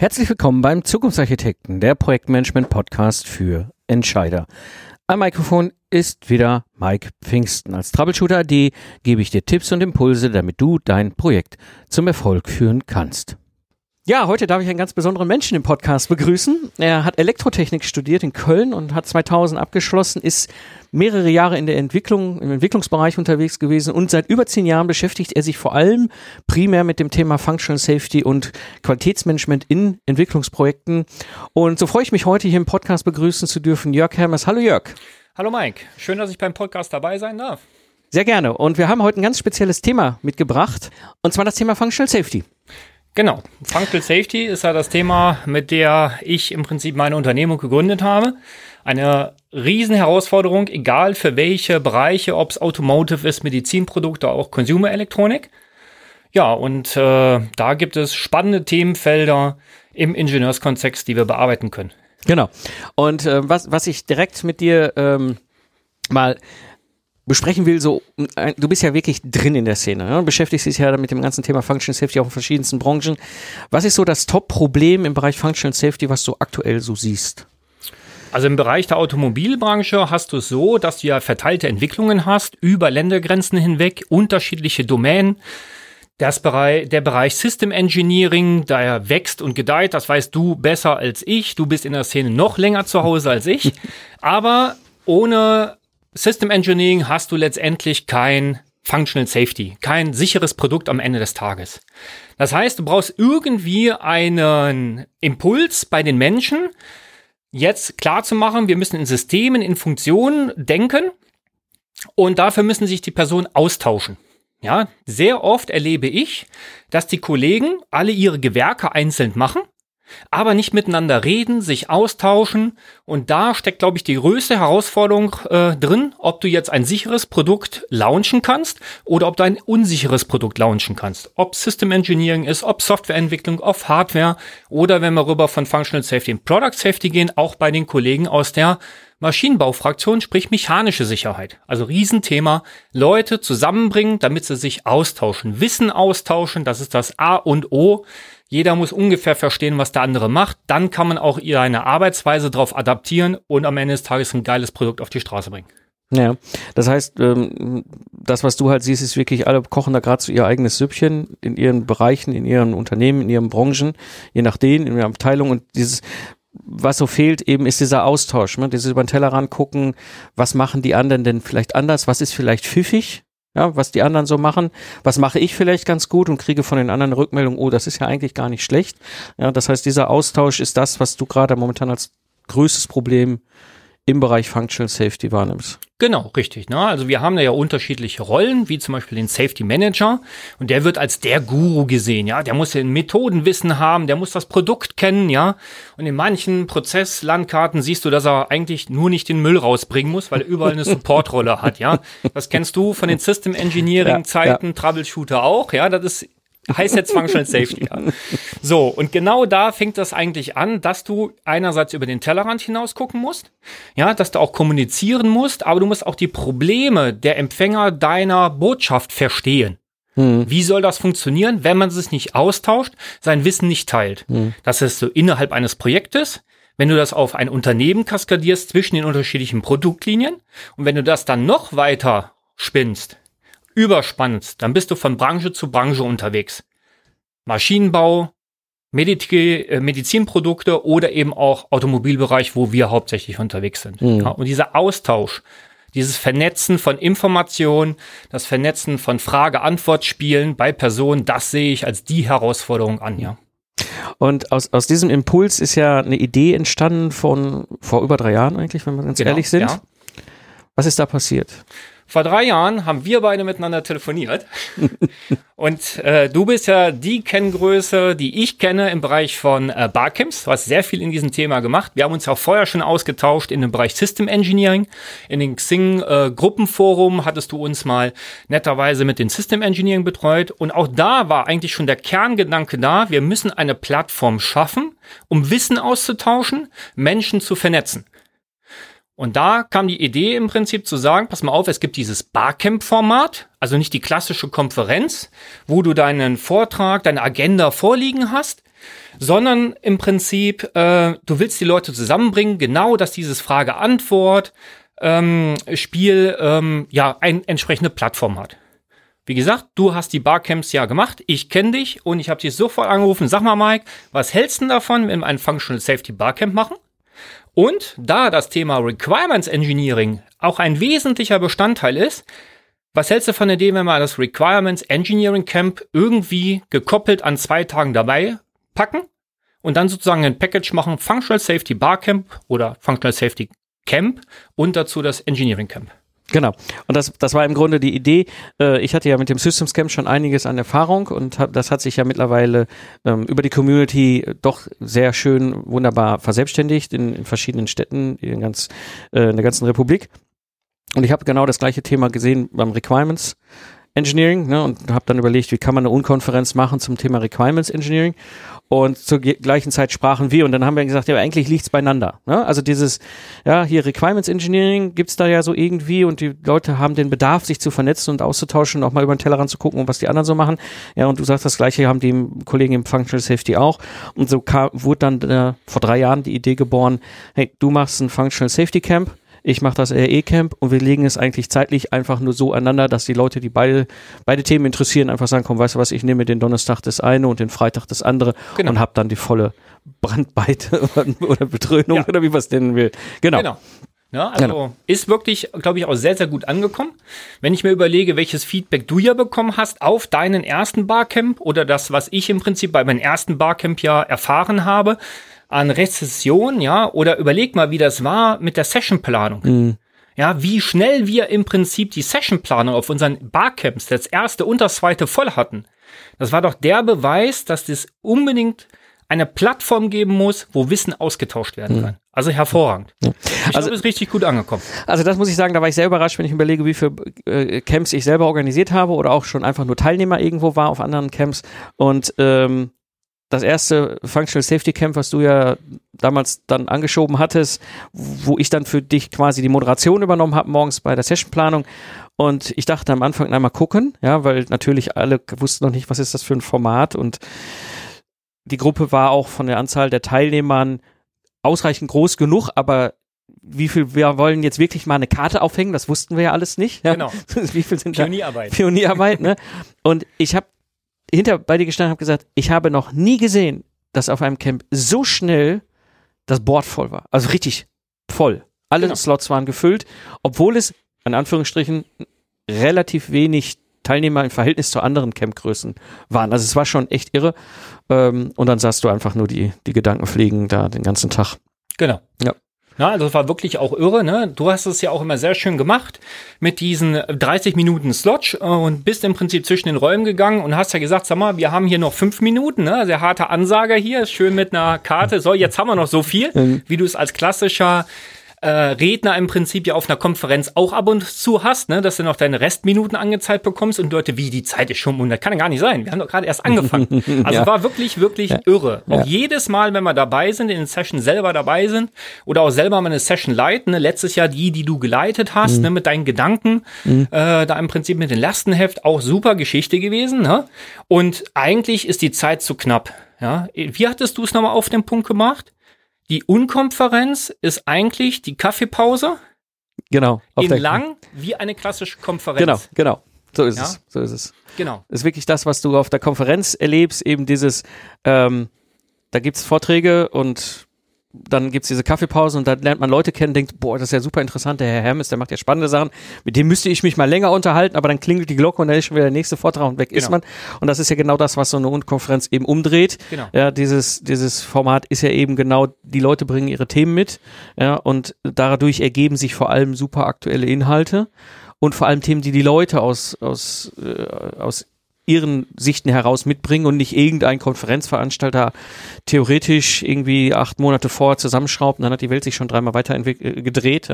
Herzlich willkommen beim Zukunftsarchitekten, der Projektmanagement-Podcast für Entscheider. Am Mikrofon ist wieder Mike Pfingsten. Als Troubleshooter AD gebe ich dir Tipps und Impulse, damit du dein Projekt zum Erfolg führen kannst. Ja, heute darf ich einen ganz besonderen Menschen im Podcast begrüßen. Er hat Elektrotechnik studiert in Köln und hat 2000 abgeschlossen, ist mehrere Jahre in der Entwicklung, im Entwicklungsbereich unterwegs gewesen und seit über zehn Jahren beschäftigt er sich vor allem primär mit dem Thema Functional Safety und Qualitätsmanagement in Entwicklungsprojekten. Und so freue ich mich heute hier im Podcast begrüßen zu dürfen Jörg Hermes. Hallo Jörg. Hallo Mike, schön, dass ich beim Podcast dabei sein darf. Sehr gerne. Und wir haben heute ein ganz spezielles Thema mitgebracht, und zwar das Thema Functional Safety. Genau. Functional Safety ist ja das Thema, mit der ich im Prinzip meine Unternehmung gegründet habe. Eine Riesenherausforderung, egal für welche Bereiche, ob es Automotive ist, Medizinprodukte, auch Consumer Elektronik. Ja, und äh, da gibt es spannende Themenfelder im Ingenieurskontext, die wir bearbeiten können. Genau. Und äh, was, was ich direkt mit dir ähm, mal besprechen will, so, du bist ja wirklich drin in der Szene, ja? beschäftigst dich ja mit dem ganzen Thema Functional Safety auch in verschiedensten Branchen. Was ist so das Top-Problem im Bereich Functional Safety, was du aktuell so siehst? Also im Bereich der Automobilbranche hast du es so, dass du ja verteilte Entwicklungen hast, über Ländergrenzen hinweg, unterschiedliche Domänen. Das Bereich, der Bereich System Engineering, da wächst und gedeiht, das weißt du besser als ich. Du bist in der Szene noch länger zu Hause als ich. Aber ohne System Engineering hast du letztendlich kein Functional Safety, kein sicheres Produkt am Ende des Tages. Das heißt, du brauchst irgendwie einen Impuls bei den Menschen, jetzt klar zu machen, wir müssen in Systemen, in Funktionen denken und dafür müssen sich die Personen austauschen. Ja, sehr oft erlebe ich, dass die Kollegen alle ihre Gewerke einzeln machen aber nicht miteinander reden, sich austauschen. Und da steckt, glaube ich, die größte Herausforderung äh, drin, ob du jetzt ein sicheres Produkt launchen kannst oder ob du ein unsicheres Produkt launchen kannst. Ob System Engineering ist, ob Softwareentwicklung, ob Hardware oder wenn wir rüber von Functional Safety in Product Safety gehen, auch bei den Kollegen aus der Maschinenbaufraktion, sprich mechanische Sicherheit. Also Riesenthema. Leute zusammenbringen, damit sie sich austauschen, Wissen austauschen, das ist das A und O. Jeder muss ungefähr verstehen, was der andere macht. Dann kann man auch seine Arbeitsweise darauf adaptieren und am Ende des Tages ein geiles Produkt auf die Straße bringen. Ja, das heißt, ähm, das, was du halt siehst, ist wirklich, alle kochen da gerade so ihr eigenes Süppchen in ihren Bereichen, in ihren Unternehmen, in ihren Branchen, je nachdem, in ihrer Abteilung und dieses, was so fehlt eben, ist dieser Austausch, ne? dieses über den Tellerrand gucken, was machen die anderen denn vielleicht anders, was ist vielleicht pfiffig, ja, was die anderen so machen, was mache ich vielleicht ganz gut und kriege von den anderen Rückmeldungen, oh, das ist ja eigentlich gar nicht schlecht. Ja, das heißt, dieser Austausch ist das, was du gerade momentan als größtes Problem im Bereich Functional Safety wahrnimmst. Genau, richtig. Ne? Also wir haben da ja unterschiedliche Rollen, wie zum Beispiel den Safety Manager. Und der wird als der Guru gesehen, ja. Der muss den Methodenwissen haben, der muss das Produkt kennen, ja. Und in manchen Prozesslandkarten siehst du, dass er eigentlich nur nicht den Müll rausbringen muss, weil er überall eine Supportrolle hat, ja. Das kennst du von den System Engineering Zeiten, ja, ja. Troubleshooter auch, ja. Das ist heißt jetzt Functional Safety. Ja. So, und genau da fängt das eigentlich an, dass du einerseits über den Tellerrand hinaus gucken musst, ja, dass du auch kommunizieren musst, aber du musst auch die Probleme der Empfänger deiner Botschaft verstehen. Hm. Wie soll das funktionieren, wenn man es nicht austauscht, sein Wissen nicht teilt? Hm. Das ist so innerhalb eines Projektes, wenn du das auf ein Unternehmen kaskadierst zwischen den unterschiedlichen Produktlinien und wenn du das dann noch weiter spinnst, überspannst, dann bist du von Branche zu Branche unterwegs. Maschinenbau, Mediz äh, Medizinprodukte oder eben auch Automobilbereich, wo wir hauptsächlich unterwegs sind. Mhm. Ja, und dieser Austausch, dieses Vernetzen von Informationen, das Vernetzen von Frage-Antwort-Spielen bei Personen, das sehe ich als die Herausforderung an, ja. Und aus, aus diesem Impuls ist ja eine Idee entstanden von vor über drei Jahren eigentlich, wenn wir ganz genau, ehrlich sind. Ja. Was ist da passiert? Vor drei Jahren haben wir beide miteinander telefoniert. und äh, du bist ja die Kenngröße, die ich kenne im Bereich von äh, Barcamps. Du hast sehr viel in diesem Thema gemacht. Wir haben uns auch vorher schon ausgetauscht in dem Bereich System Engineering. In den Xing äh, Gruppenforum hattest du uns mal netterweise mit den System Engineering betreut. Und auch da war eigentlich schon der Kerngedanke da. Wir müssen eine Plattform schaffen, um Wissen auszutauschen, Menschen zu vernetzen. Und da kam die Idee im Prinzip zu sagen, pass mal auf, es gibt dieses Barcamp-Format, also nicht die klassische Konferenz, wo du deinen Vortrag, deine Agenda vorliegen hast, sondern im Prinzip, äh, du willst die Leute zusammenbringen, genau, dass dieses Frage-Antwort ähm, ähm, ja eine entsprechende Plattform hat. Wie gesagt, du hast die Barcamps ja gemacht, ich kenne dich und ich habe dich sofort angerufen. Sag mal, Mike, was hältst du davon, wenn wir ein Functional Safety Barcamp machen? Und da das Thema Requirements Engineering auch ein wesentlicher Bestandteil ist, was hältst du von der Idee, wenn wir das Requirements Engineering Camp irgendwie gekoppelt an zwei Tagen dabei packen und dann sozusagen ein Package machen, Functional Safety Barcamp oder Functional Safety Camp und dazu das Engineering Camp? Genau. Und das, das war im Grunde die Idee. Äh, ich hatte ja mit dem Systems Camp schon einiges an Erfahrung und hab, das hat sich ja mittlerweile ähm, über die Community doch sehr schön, wunderbar verselbstständigt in, in verschiedenen Städten in, ganz, äh, in der ganzen Republik. Und ich habe genau das gleiche Thema gesehen beim Requirements Engineering ne, und habe dann überlegt, wie kann man eine Unkonferenz machen zum Thema Requirements Engineering und zur gleichen Zeit sprachen wir und dann haben wir gesagt, ja, eigentlich liegt's beieinander. Ne? Also dieses, ja, hier Requirements Engineering gibt's da ja so irgendwie und die Leute haben den Bedarf, sich zu vernetzen und auszutauschen und auch mal über den Tellerrand zu gucken, was die anderen so machen. Ja, und du sagst, das gleiche haben die Kollegen im Functional Safety auch. Und so kam, wurde dann äh, vor drei Jahren die Idee geboren, hey, du machst ein Functional Safety Camp ich mache das RE-Camp und wir legen es eigentlich zeitlich einfach nur so aneinander, dass die Leute, die beide, beide Themen interessieren, einfach sagen, komm, weißt du was, ich nehme den Donnerstag das eine und den Freitag das andere genau. und habe dann die volle Brandweite oder Betrönung ja. oder wie man es nennen will. Genau. genau. Ja, also genau. ist wirklich, glaube ich, auch sehr, sehr gut angekommen. Wenn ich mir überlege, welches Feedback du ja bekommen hast auf deinen ersten Barcamp oder das, was ich im Prinzip bei meinem ersten Barcamp ja erfahren habe, an Rezession, ja, oder überleg mal, wie das war mit der Sessionplanung. Mhm. Ja, wie schnell wir im Prinzip die Sessionplanung auf unseren Barcamps, das erste und das zweite voll hatten. Das war doch der Beweis, dass das unbedingt eine Plattform geben muss, wo Wissen ausgetauscht werden mhm. kann. Also hervorragend. Ja. Ich also, glaube, ist richtig gut angekommen. Also das muss ich sagen, da war ich sehr überrascht, wenn ich überlege, wie viele äh, Camps ich selber organisiert habe oder auch schon einfach nur Teilnehmer irgendwo war auf anderen Camps. Und ähm, das erste Functional Safety Camp, was du ja damals dann angeschoben hattest, wo ich dann für dich quasi die Moderation übernommen habe morgens bei der Sessionplanung. Und ich dachte am Anfang einmal gucken, ja, weil natürlich alle wussten noch nicht, was ist das für ein Format. Und die Gruppe war auch von der Anzahl der Teilnehmern ausreichend groß genug, aber wie viel wir wollen jetzt wirklich mal eine Karte aufhängen, das wussten wir ja alles nicht. Ja? Genau. wie viel sind Pionierarbeit. Da? Pionierarbeit, ne? Und ich habe hinter bei dir gestanden und habe gesagt, ich habe noch nie gesehen, dass auf einem Camp so schnell das Board voll war. Also richtig voll. Alle genau. Slots waren gefüllt, obwohl es, in Anführungsstrichen, relativ wenig Teilnehmer im Verhältnis zu anderen Campgrößen waren. Also es war schon echt irre. Ähm, und dann sahst du einfach nur die, die Gedanken fliegen da den ganzen Tag. Genau. Ja. Ja, also es war wirklich auch irre. Ne? Du hast es ja auch immer sehr schön gemacht mit diesen 30 Minuten Slot äh, und bist im Prinzip zwischen den Räumen gegangen und hast ja gesagt, sag mal, wir haben hier noch fünf Minuten. Ne? Sehr harter Ansager hier, schön mit einer Karte. So, jetzt haben wir noch so viel, mhm. wie du es als klassischer äh, Redner im Prinzip ja auf einer Konferenz auch ab und zu hast, ne, dass du noch deine Restminuten angezeigt bekommst und Leute, wie die Zeit ist schon um, das kann ja gar nicht sein. Wir haben doch gerade erst angefangen. Also ja. war wirklich, wirklich ja. irre. Auch jedes Mal, wenn wir dabei sind, in den Session selber dabei sind oder auch selber mal eine Session leiten, ne, letztes Jahr die, die du geleitet hast, mhm. ne, mit deinen Gedanken, mhm. äh, da im Prinzip mit dem Lastenheft auch super Geschichte gewesen, ne? Und eigentlich ist die Zeit zu knapp. Ja, wie hattest du es nochmal auf den Punkt gemacht? Die Unkonferenz ist eigentlich die Kaffeepause. Genau. In lang wie eine klassische Konferenz. Genau, genau. So ist ja? es. So ist es. Genau. ist wirklich das, was du auf der Konferenz erlebst, eben dieses, ähm, da gibt's Vorträge und dann gibt's diese Kaffeepause und dann lernt man Leute kennen, denkt, boah, das ist ja super interessant, der Herr Hermes, der macht ja spannende Sachen, mit dem müsste ich mich mal länger unterhalten, aber dann klingelt die Glocke und dann ist schon wieder der nächste Vortrag und weg genau. ist man. Und das ist ja genau das, was so eine Konferenz eben umdreht. Genau. Ja, dieses, dieses Format ist ja eben genau, die Leute bringen ihre Themen mit, ja, und dadurch ergeben sich vor allem super aktuelle Inhalte und vor allem Themen, die die Leute aus, aus, äh, aus ihren Sichten heraus mitbringen und nicht irgendein Konferenzveranstalter theoretisch irgendwie acht Monate vorher zusammenschraubt und dann hat die Welt sich schon dreimal weiter äh, gedreht.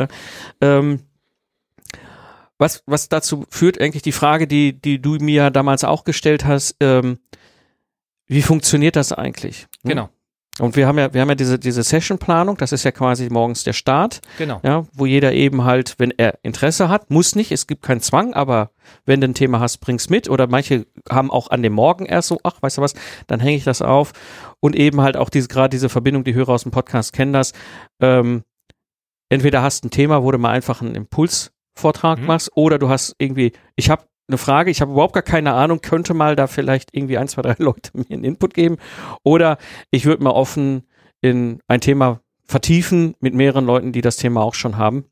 Ähm, was, was dazu führt eigentlich die Frage, die, die du mir damals auch gestellt hast, ähm, wie funktioniert das eigentlich? Hm? Genau. Und wir haben ja, wir haben ja diese, diese Session-Planung, das ist ja quasi morgens der Start. Genau. Ja, wo jeder eben halt, wenn er Interesse hat, muss nicht, es gibt keinen Zwang, aber wenn du ein Thema hast, bring's mit. Oder manche haben auch an dem Morgen erst so, ach, weißt du was, dann hänge ich das auf. Und eben halt auch diese, gerade diese Verbindung, die Hörer aus dem Podcast kennen das. Ähm, entweder hast ein Thema, wo du mal einfach einen Impulsvortrag Mhm. machst, oder du hast irgendwie, ich habe eine Frage, ich habe überhaupt gar keine Ahnung, könnte mal da vielleicht irgendwie ein, zwei, drei Leute mir einen Input geben. Oder ich würde mal offen in ein Thema vertiefen mit mehreren Leuten, die das Thema auch schon haben.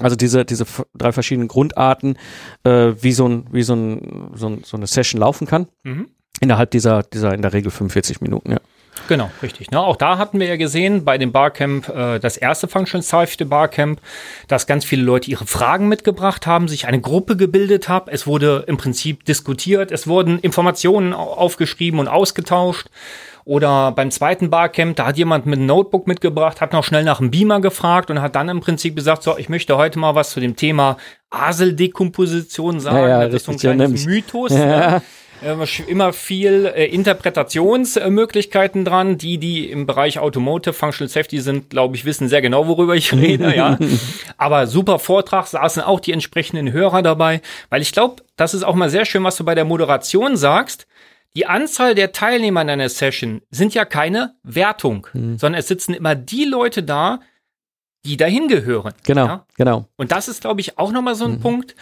Also diese, diese drei verschiedenen Grundarten, äh, wie so ein, wie so ein, so, ein, so eine Session laufen kann. Mhm. Innerhalb dieser, dieser in der Regel 45 Minuten, ja. Genau, richtig. Ne? Auch da hatten wir ja gesehen bei dem Barcamp, äh, das erste Function Safety Barcamp, dass ganz viele Leute ihre Fragen mitgebracht haben, sich eine Gruppe gebildet hat. Es wurde im Prinzip diskutiert, es wurden Informationen au- aufgeschrieben und ausgetauscht. Oder beim zweiten Barcamp, da hat jemand mit einem Notebook mitgebracht, hat noch schnell nach einem Beamer gefragt und hat dann im Prinzip gesagt, so, ich möchte heute mal was zu dem Thema Aseldekomposition sagen. Ja, ja, das ist so ein kleines. Mythos. Ja. Ne? Immer sch- immer viel äh, Interpretationsmöglichkeiten dran. Die, die im Bereich Automotive Functional Safety sind, glaube ich, wissen sehr genau, worüber ich rede, ja. Aber super Vortrag, saßen auch die entsprechenden Hörer dabei, weil ich glaube, das ist auch mal sehr schön, was du bei der Moderation sagst. Die Anzahl der Teilnehmer in einer Session sind ja keine Wertung, sondern es sitzen immer die Leute da, die dahin gehören. Genau, Ja? genau. Und das ist, glaube ich, auch nochmal so ein Punkt,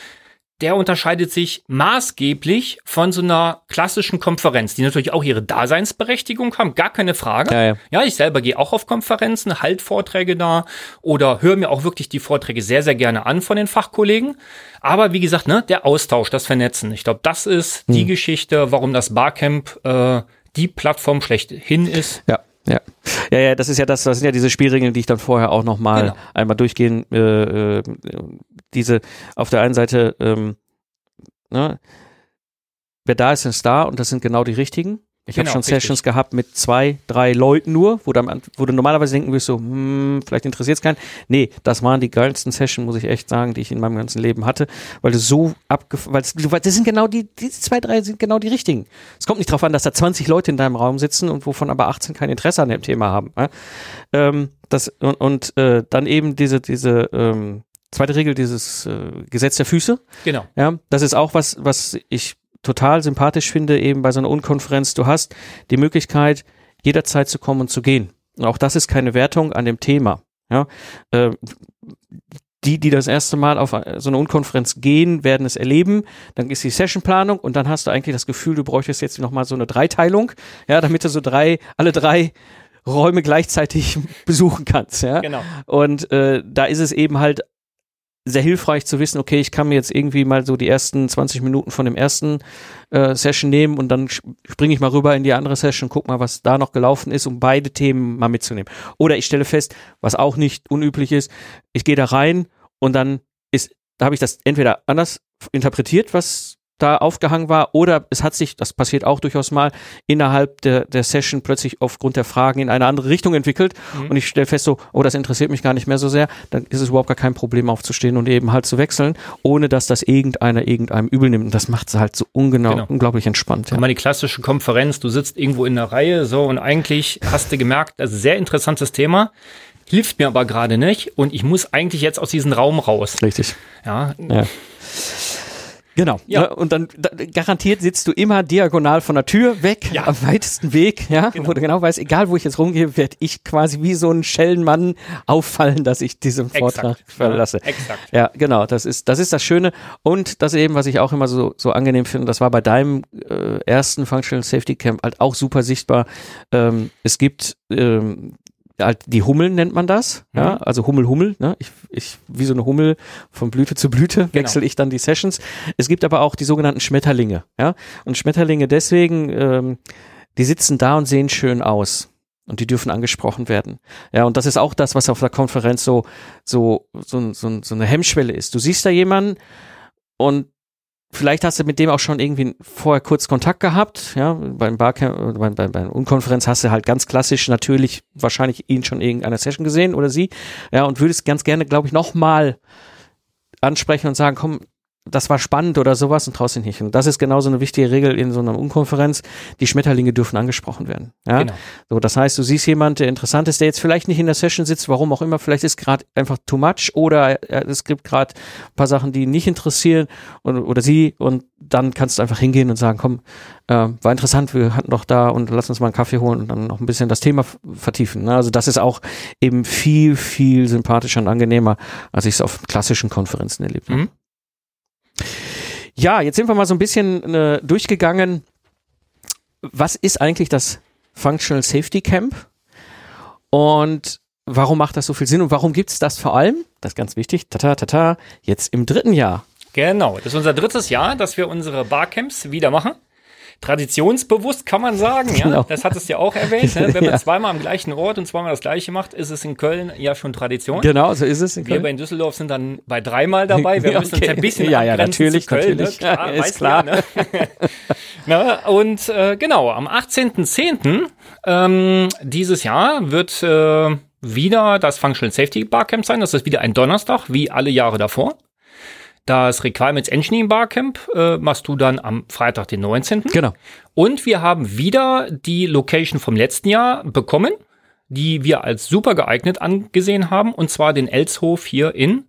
der unterscheidet sich maßgeblich von so einer klassischen Konferenz, die natürlich auch ihre Daseinsberechtigung haben, gar keine Frage. Ja, ja. ich selber gehe auch auf Konferenzen, halt Vorträge da oder höre mir auch wirklich die Vorträge sehr, sehr gerne an von den Fachkollegen. Aber wie gesagt, ne, der Austausch, das Vernetzen, ich glaube, das ist die Geschichte, warum das Barcamp äh, die Plattform schlechthin ist. Ja, ja. Ja, ja, das ist ja das, das sind ja diese Spielregeln, die ich dann vorher auch nochmal Genau. einmal durchgehen. Äh, äh, diese auf der einen Seite, ähm, ne, wer da ist, ist da und das sind genau die richtigen. Ich habe Genau, schon richtig. Sessions gehabt mit zwei, drei Leuten nur, wo du, am- wo du normalerweise denken wirst, so, hm, vielleicht interessiert es keinen. Nee, das waren die geilsten Sessions, muss ich echt sagen, die ich in meinem ganzen Leben hatte, weil du so abgef... Weil das sind genau die, diese zwei, drei sind genau die richtigen. Es kommt nicht darauf an, dass da 20 Leute in deinem Raum sitzen und wovon aber 18 kein Interesse an dem Thema haben. Ja? Ähm, das, und und äh, dann eben diese, diese ähm, zweite Regel, dieses äh, Gesetz der Füße. Genau. Ja, das ist auch was, was ich total sympathisch finde, eben bei so einer Unkonferenz. Du hast die Möglichkeit, jederzeit zu kommen und zu gehen. Und auch das ist keine Wertung an dem Thema. Ja, äh, die, die das erste Mal auf so eine Unkonferenz gehen, werden es erleben. Dann ist die Sessionplanung und dann hast du eigentlich das Gefühl, du bräuchtest jetzt nochmal so eine Dreiteilung, ja, damit du so drei, alle drei Räume gleichzeitig besuchen kannst, ja. Genau. Und äh, da ist es eben halt sehr hilfreich zu wissen, okay, ich kann mir jetzt irgendwie mal so die ersten 20 Minuten von dem ersten äh, Session nehmen und dann springe ich mal rüber in die andere Session, guck mal, was da noch gelaufen ist, um beide Themen mal mitzunehmen. Oder ich stelle fest, was auch nicht unüblich ist, ich gehe da rein und dann ist, da habe ich das entweder anders interpretiert, was da aufgehangen war, oder es hat sich, das passiert auch durchaus mal, innerhalb der, der Session plötzlich aufgrund der Fragen in eine andere Richtung entwickelt Mhm. und ich stelle fest so, oh, das interessiert mich gar nicht mehr so sehr, dann ist es überhaupt gar kein Problem aufzustehen und eben halt zu wechseln, ohne dass das irgendeiner irgendeinem übel nimmt. Und das macht es halt so ungenau, Genau. unglaublich entspannt. Ja. mal, die klassische Konferenz, du sitzt irgendwo in der Reihe, so, und eigentlich hast du gemerkt, das ist ein sehr interessantes Thema, hilft mir aber gerade nicht und ich muss eigentlich jetzt aus diesem Raum raus. Richtig. Ja, Ja. Genau. Ja. Ne? Und dann da, garantiert sitzt du immer diagonal von der Tür weg, Ja. am weitesten Weg, ja, Genau. wo du genau weißt, egal wo ich jetzt rumgehe, werde ich quasi wie so ein Schellenmann auffallen, dass ich diesen Vortrag verlasse. Ja, exakt. Ja, genau, das ist, das ist das Schöne. Und das eben, was ich auch immer so, so angenehm finde, das war bei deinem äh, ersten Functional Safety Camp halt auch super sichtbar. Ähm, es gibt ähm, halt die Hummeln nennt man das, ja, Mhm. also Hummel, Hummel, ne? Ich, ich, wie so eine Hummel von Blüte zu Blüte wechsle ich dann die Sessions. Es gibt aber auch die sogenannten Schmetterlinge, ja. Und Schmetterlinge deswegen, ähm, die sitzen da und sehen schön aus. Und die dürfen angesprochen werden. Ja, und das ist auch das, was auf der Konferenz so, so, so, so, so eine Hemmschwelle ist. Du siehst da jemanden und vielleicht hast du mit dem auch schon irgendwie vorher kurz Kontakt gehabt, ja, beim Barcamp, oder beim, beim, beim Unkonferenz hast du halt ganz klassisch natürlich wahrscheinlich ihn schon in irgendeiner Session gesehen oder sie, ja, und würdest ganz gerne, glaube ich, nochmal ansprechen und sagen, komm, das war spannend oder sowas und traust dich nicht. Und das ist genauso eine wichtige Regel in so einer Unkonferenz. Die Schmetterlinge dürfen angesprochen werden. Ja? Genau. So, das heißt, du siehst jemand, der interessant ist, der jetzt vielleicht nicht in der Session sitzt, warum auch immer, vielleicht ist gerade einfach too much oder es gibt gerade ein paar Sachen, die ihn nicht interessieren und, oder sie und dann kannst du einfach hingehen und sagen, komm, äh, war interessant, wir hatten doch da und lass uns mal einen Kaffee holen und dann noch ein bisschen das Thema vertiefen. Ne? Also das ist auch eben viel, viel sympathischer und angenehmer, als ich es auf klassischen Konferenzen erlebt habe. Mhm. Ja, jetzt sind wir mal so ein bisschen äh, durchgegangen. Was ist eigentlich das Functional Safety Camp? Und warum macht das so viel Sinn und warum gibt es das vor allem, das ist ganz wichtig, tata, tata, jetzt im dritten Jahr? Genau, das ist unser drittes Jahr, dass wir unsere Barcamps wieder machen traditionsbewusst, kann man sagen. Ja, genau. das hattest du ja auch erwähnt. Ne? Wenn man ja. zweimal am gleichen Ort und zweimal das gleiche macht, ist es in Köln ja schon Tradition. Genau, so ist es in Köln. Wir bei in Düsseldorf sind dann bei dreimal dabei. Wir müssen uns ein bisschen ja, ja, natürlich, Köln, ne? natürlich. Ne? Klar, ist klar. Ja, ne? Na, und äh, genau, am 18.10. Ähm, dieses Jahr wird äh, wieder das Functional Safety Barcamp sein. Das ist wieder ein Donnerstag, wie alle Jahre davor. Das Requirements Engineering Barcamp äh, machst du dann am Freitag, den 19. Genau. Und wir haben wieder die Location vom letzten Jahr bekommen, die wir als super geeignet angesehen haben, und zwar den Elshof hier in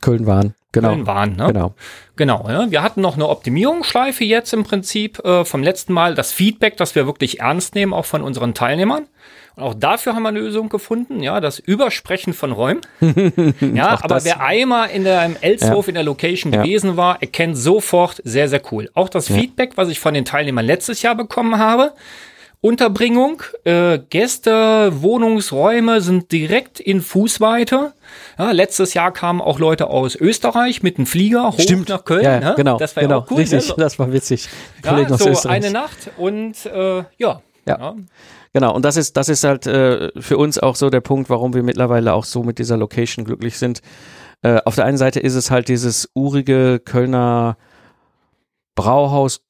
Köln-Wahn. Genau. Köln-Wahn, ne? Genau. Genau. Ja. Wir hatten noch eine Optimierungsschleife jetzt im Prinzip äh, vom letzten Mal. Das Feedback, das wir wirklich ernst nehmen, auch von unseren Teilnehmern. Und auch dafür haben wir eine Lösung gefunden, ja, das Übersprechen von Räumen. ja, aber das. wer einmal in der im Elshof ja. in der Location ja. gewesen war, erkennt sofort sehr, sehr cool. Auch das ja. Feedback, was ich von den Teilnehmern letztes Jahr bekommen habe, Unterbringung, äh, Gäste, Wohnungsräume sind direkt in Fußweite. Ja, letztes Jahr kamen auch Leute aus Österreich mit einem Flieger hoch Stimmt. nach Köln. Ja, ne? genau, das war genau, auch cool. Richtig, ne? das war witzig. Ja, so eine Nacht und äh, ja. ja. ja. Genau, und das ist, das ist halt äh, für uns auch so der Punkt, warum wir mittlerweile auch so mit dieser Location glücklich sind. Äh, auf der einen Seite ist es halt dieses urige Kölner Brauhaus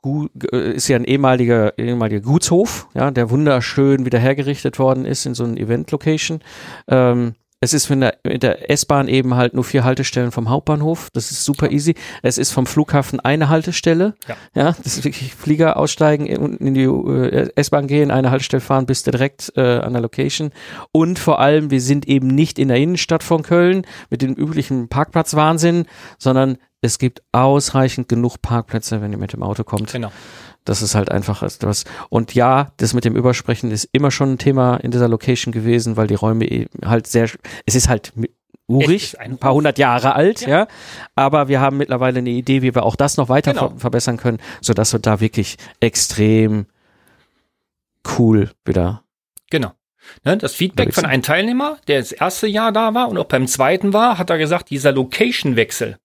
äh, ist ja ein ehemaliger, ehemaliger Gutshof, ja, der wunderschön wieder hergerichtet worden ist in so einer Event-Location. Ähm, es ist mit der, mit der S-Bahn eben halt nur vier Haltestellen vom Hauptbahnhof. Das ist super easy. Es ist vom Flughafen eine Haltestelle. Ja, ja das ist wirklich Flieger aussteigen, unten in die äh, S-Bahn gehen, eine Haltestelle fahren, bist du direkt äh, an der Location. Und vor allem, wir sind eben nicht in der Innenstadt von Köln mit dem üblichen Parkplatzwahnsinn, sondern es gibt ausreichend genug Parkplätze, wenn ihr mit dem Auto kommt. Genau. Das ist halt einfach etwas. Und ja, das mit dem Übersprechen ist immer schon ein Thema in dieser Location gewesen, weil die Räume halt sehr, es ist halt urig, ein paar hundert Jahre alt, ja. ja. Aber wir haben mittlerweile eine Idee, wie wir auch das noch weiter genau. ver verbessern können, sodass wir da wirklich extrem cool wieder. Genau. Ne, das Feedback von einem Teilnehmer, der das erste Jahr da war und auch beim zweiten war, hat er gesagt, dieser Location-Wechsel,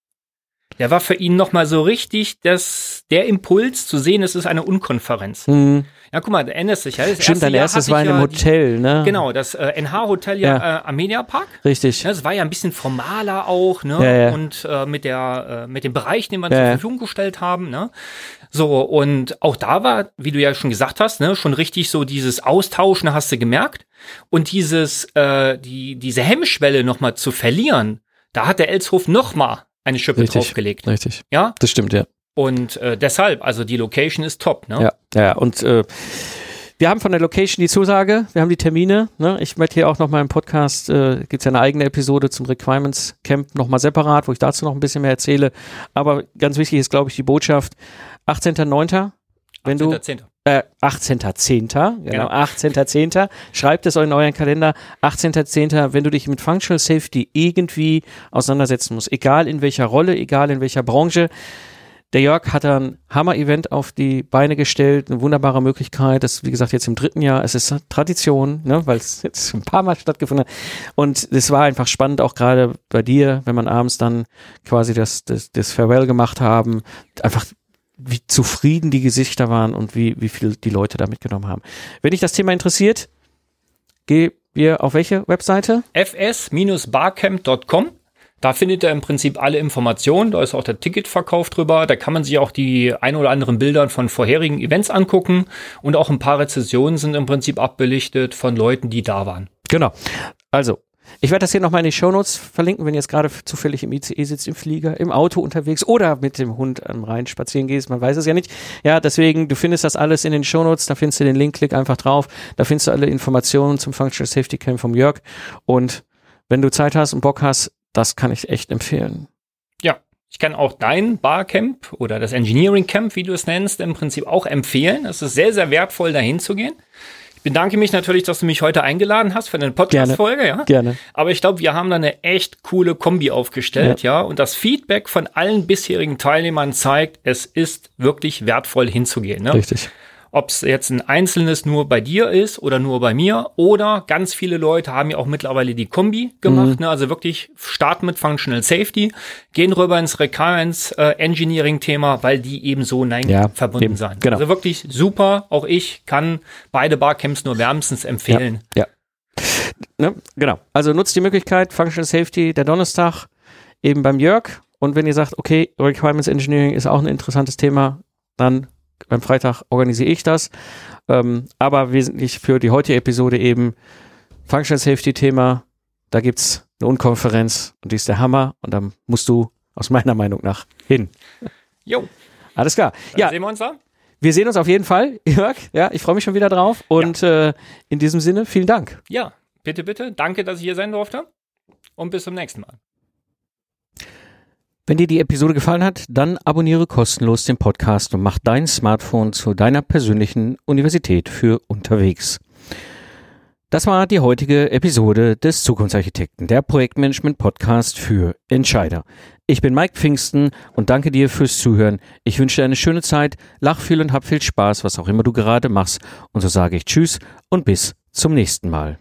der war für ihn nochmal so richtig das, der Impuls zu sehen, es ist eine Unkonferenz. Mhm. Ja, guck mal, da ändert sich ja. Das Stimmt, dein erstes war in einem ja Hotel, ne? Genau, das äh, NH-Hotel ja, ja. Äh, am Mediapark. Richtig. Ja, das war ja ein bisschen formaler auch, ne? Ja. Und äh, mit der, äh, mit dem Bereich, den wir zur Verfügung gestellt haben, ne? So, und auch da war, wie du ja schon gesagt hast, ne, schon richtig so dieses Austauschen hast du gemerkt. Und dieses, äh, die, diese Hemmschwelle nochmal zu verlieren, da hat der Elshof nochmal eine Schippe richtig, draufgelegt. Richtig. Ja? Das stimmt, ja. Und äh, deshalb, also die Location ist top, ne? Ja, ja, und äh, wir haben von der Location die Zusage, wir haben die Termine. Ne? Ich möchte hier auch noch mal im Podcast, äh, gibt es ja eine eigene Episode zum Requirements Camp nochmal separat, wo ich dazu noch ein bisschen mehr erzähle. Aber ganz wichtig ist, glaube ich, die Botschaft, 18.09., wenn 18. du 10. Äh, 18.10. Genau, genau. 18.10. Schreibt es in euren Kalender. 18.10. Wenn du dich mit Functional Safety irgendwie auseinandersetzen musst, egal in welcher Rolle, egal in welcher Branche, der Jörg hat ein Hammer-Event auf die Beine gestellt, eine wunderbare Möglichkeit. Das ist, wie gesagt, jetzt im dritten Jahr. Es ist Tradition, ne, weil es jetzt ein paar Mal stattgefunden hat. Und es war einfach spannend, auch gerade bei dir, wenn man abends dann quasi das, das, das Farewell gemacht haben, einfach wie zufrieden die Gesichter waren und wie, wie viel die Leute da mitgenommen haben. Wenn dich das Thema interessiert, geh wir auf welche Webseite? fs-barcamp.com da findet er im Prinzip alle Informationen. Da ist auch der Ticketverkauf drüber. Da kann man sich auch die ein oder anderen Bilder von vorherigen Events angucken. Und auch ein paar Rezessionen sind im Prinzip abbelichtet von Leuten, die da waren. Genau. Also, Ich werde das hier nochmal in die Shownotes verlinken, wenn ihr jetzt gerade zufällig im ICE sitzt, im Flieger, im Auto unterwegs oder mit dem Hund am Rhein spazieren gehst. Man weiß es ja nicht. Ja, deswegen, du findest das alles in den Shownotes. Da findest du den Link, klick einfach drauf. Da findest du alle Informationen zum Functional Safety Camp vom Jörg. Und wenn du Zeit hast und Bock hast, das kann ich echt empfehlen. Ja, ich kann auch dein Barcamp oder das Engineering Camp, wie du es nennst, im Prinzip auch empfehlen. Es ist sehr, sehr wertvoll, dahin zu gehen. Ich bedanke mich natürlich, dass du mich heute eingeladen hast für eine Podcast-Folge, ja. Gerne. Aber ich glaube, wir haben da eine echt coole Kombi aufgestellt, ja. ja. Und das Feedback von allen bisherigen Teilnehmern zeigt, es ist wirklich wertvoll hinzugehen. Ne? Richtig ob es jetzt ein einzelnes nur bei dir ist oder nur bei mir oder ganz viele Leute haben ja auch mittlerweile die Kombi gemacht, mhm. ne? also wirklich starten mit Functional Safety, gehen rüber ins Recurrence äh, Engineering Thema, weil die eben so nein ja, verbunden sind. Genau. Also wirklich super, auch ich kann beide Barcamps nur wärmstens empfehlen. Ja, ja. Ne? genau. Also nutzt die Möglichkeit, Functional Safety der Donnerstag eben beim Jörg und wenn ihr sagt, okay, Requirements Engineering ist auch ein interessantes Thema, dann beim Freitag organisiere ich das. Ähm, aber wesentlich für die heutige Episode eben Functional Safety Thema. Da gibt es eine Unkonferenz und die ist der Hammer und da musst du aus meiner Meinung nach hin. Jo. Alles klar. Dann ja. Sehen wir uns da? Wir sehen uns auf jeden Fall, Jörg. Ja, ich freue mich schon wieder drauf. Und ja. äh, in diesem Sinne, vielen Dank. Ja, bitte, bitte. Danke, dass ich hier sein durfte. Und bis zum nächsten Mal. Wenn dir die Episode gefallen hat, dann abonniere kostenlos den Podcast und mach dein Smartphone zu deiner persönlichen Universität für unterwegs. Das war die heutige Episode des Zukunftsarchitekten, der Projektmanagement Podcast für Entscheider. Ich bin Mike Pfingsten und danke dir fürs Zuhören. Ich wünsche dir eine schöne Zeit, lach viel und hab viel Spaß, was auch immer du gerade machst. Und so sage ich Tschüss und bis zum nächsten Mal.